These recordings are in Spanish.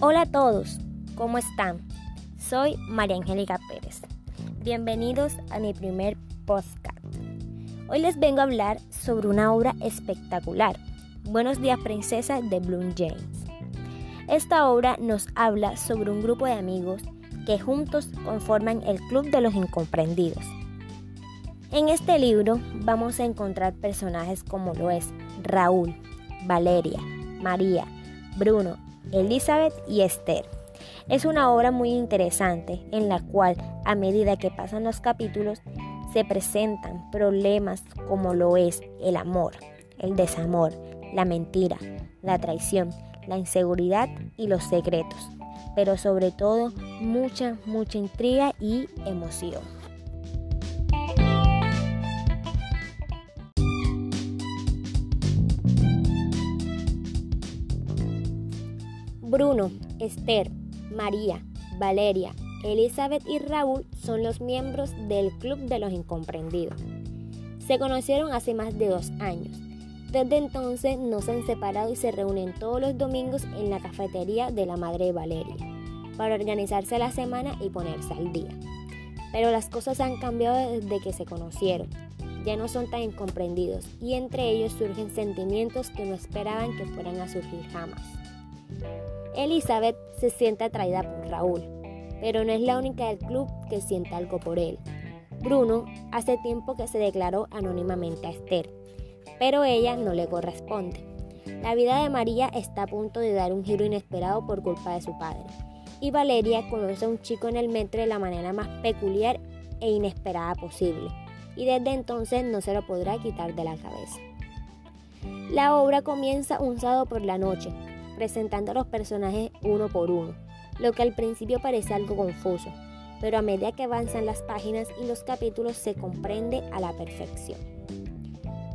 Hola a todos, ¿cómo están? Soy María Angélica Pérez. Bienvenidos a mi primer podcast. Hoy les vengo a hablar sobre una obra espectacular, Buenos días princesa de Bloom James. Esta obra nos habla sobre un grupo de amigos que juntos conforman el Club de los Incomprendidos. En este libro vamos a encontrar personajes como lo es Raúl, Valeria, María, Bruno, Elizabeth y Esther. Es una obra muy interesante en la cual a medida que pasan los capítulos se presentan problemas como lo es el amor, el desamor, la mentira, la traición, la inseguridad y los secretos, pero sobre todo mucha, mucha intriga y emoción. Bruno, Esther, María, Valeria, Elizabeth y Raúl son los miembros del Club de los Incomprendidos. Se conocieron hace más de dos años. Desde entonces no se han separado y se reúnen todos los domingos en la cafetería de la madre Valeria para organizarse la semana y ponerse al día. Pero las cosas han cambiado desde que se conocieron. Ya no son tan incomprendidos y entre ellos surgen sentimientos que no esperaban que fueran a surgir jamás. Elizabeth se siente atraída por Raúl, pero no es la única del club que siente algo por él. Bruno hace tiempo que se declaró anónimamente a Esther, pero ella no le corresponde. La vida de María está a punto de dar un giro inesperado por culpa de su padre, y Valeria conoce a un chico en el metro de la manera más peculiar e inesperada posible, y desde entonces no se lo podrá quitar de la cabeza. La obra comienza un sábado por la noche, presentando a los personajes uno por uno, lo que al principio parece algo confuso, pero a medida que avanzan las páginas y los capítulos se comprende a la perfección.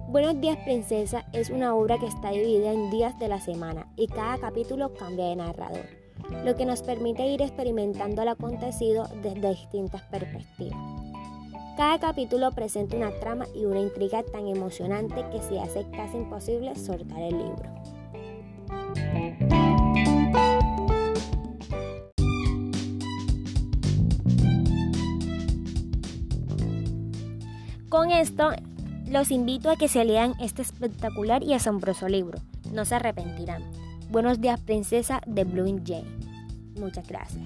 Buenos días Princesa es una obra que está dividida en días de la semana y cada capítulo cambia de narrador, lo que nos permite ir experimentando el acontecido desde distintas perspectivas. Cada capítulo presenta una trama y una intriga tan emocionante que se hace casi imposible soltar el libro. Con esto, los invito a que se lean este espectacular y asombroso libro. No se arrepentirán. Buenos días, princesa de Blue Jane. Muchas gracias.